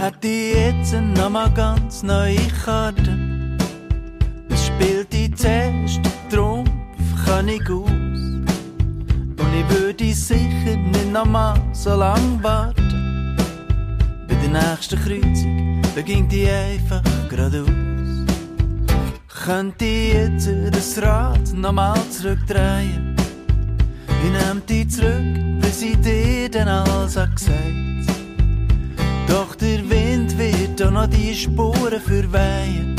Hätte ich jetzt noch mal ganz neue Karten. Es spielt die zuerst Trumpf König aus. Und ich würde sicher nicht noch mal so lang warten. Bei der nächsten Kreuzung, da ging die einfach geradeaus. Könnte ich jetzt das Rad noch mal zurückdrehen? Ich nehm dich zurück, bis ich dir dann alles gesagt Doch der Wind wird auch noch die Spuren verweihen.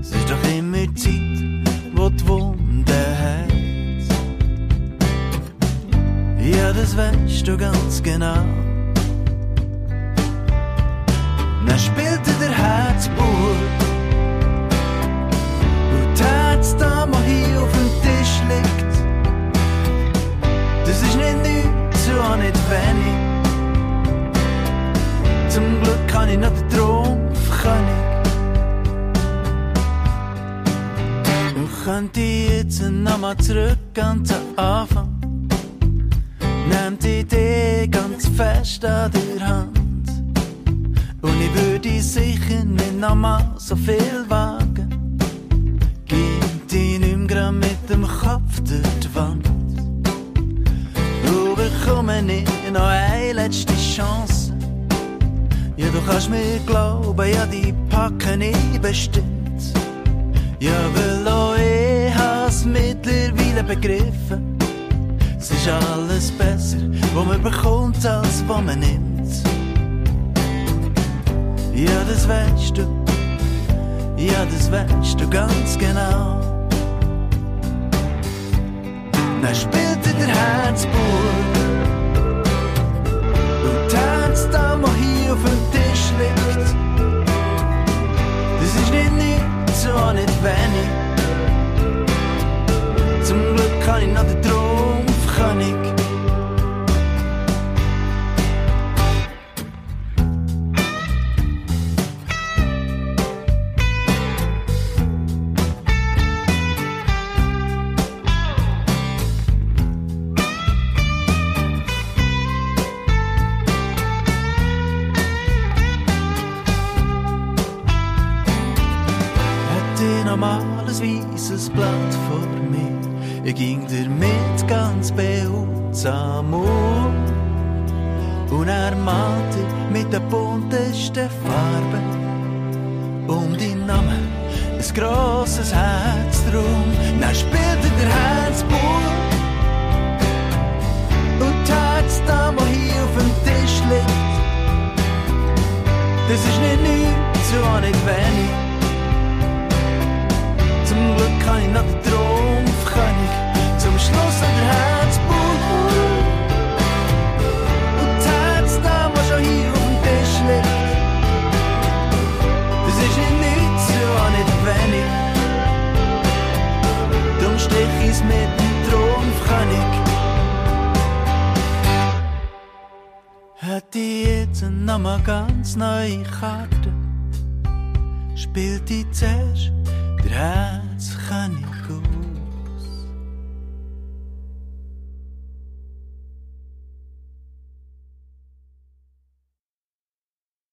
Es ist doch immer Zeit, wo die Wunde heilt. Ja, das weißt du ganz genau. Dann spielte kann ich noch den Trumpfkönig. Und könnte ich jetzt nochmal zurück an den Anfang. Nehmt die Idee ganz fest an der Hand. Und ich würde sicher nicht nochmal so viel wagen. Gib dich nicht mehr mit dem Kopf durch die Wand. Du bekomme nicht noch eine letzte Chance. Du kannst mir glauben, ja, die packen ich bestimmt. Ja, weil auch ich has mittlerweile begriffen. Es ist alles besser, was man bekommt, als was man nimmt. Ja, das weißt du, ja, das weißt du ganz genau. Dann spielte der Herzburg Glück kann ich noch den Trumpfkönig. Hätte nochmal ein weißes Blatt vor mir, ich ging damit ganz behutsam um. Und er malte mit den buntesten Farben um deinen Namen ein grosses Herz drum. Dann spielte der Herzbub und die Herzdame hier auf dem Tisch liegt. Das ist nicht nichts, so nicht wenig. Zum Glück kann ich noch den Trumpfkönig mit dem Trumpfkönig. Hätte ich jetzt noch mal ganz neue Karten, spielt die zuerst der Herzkönig aus.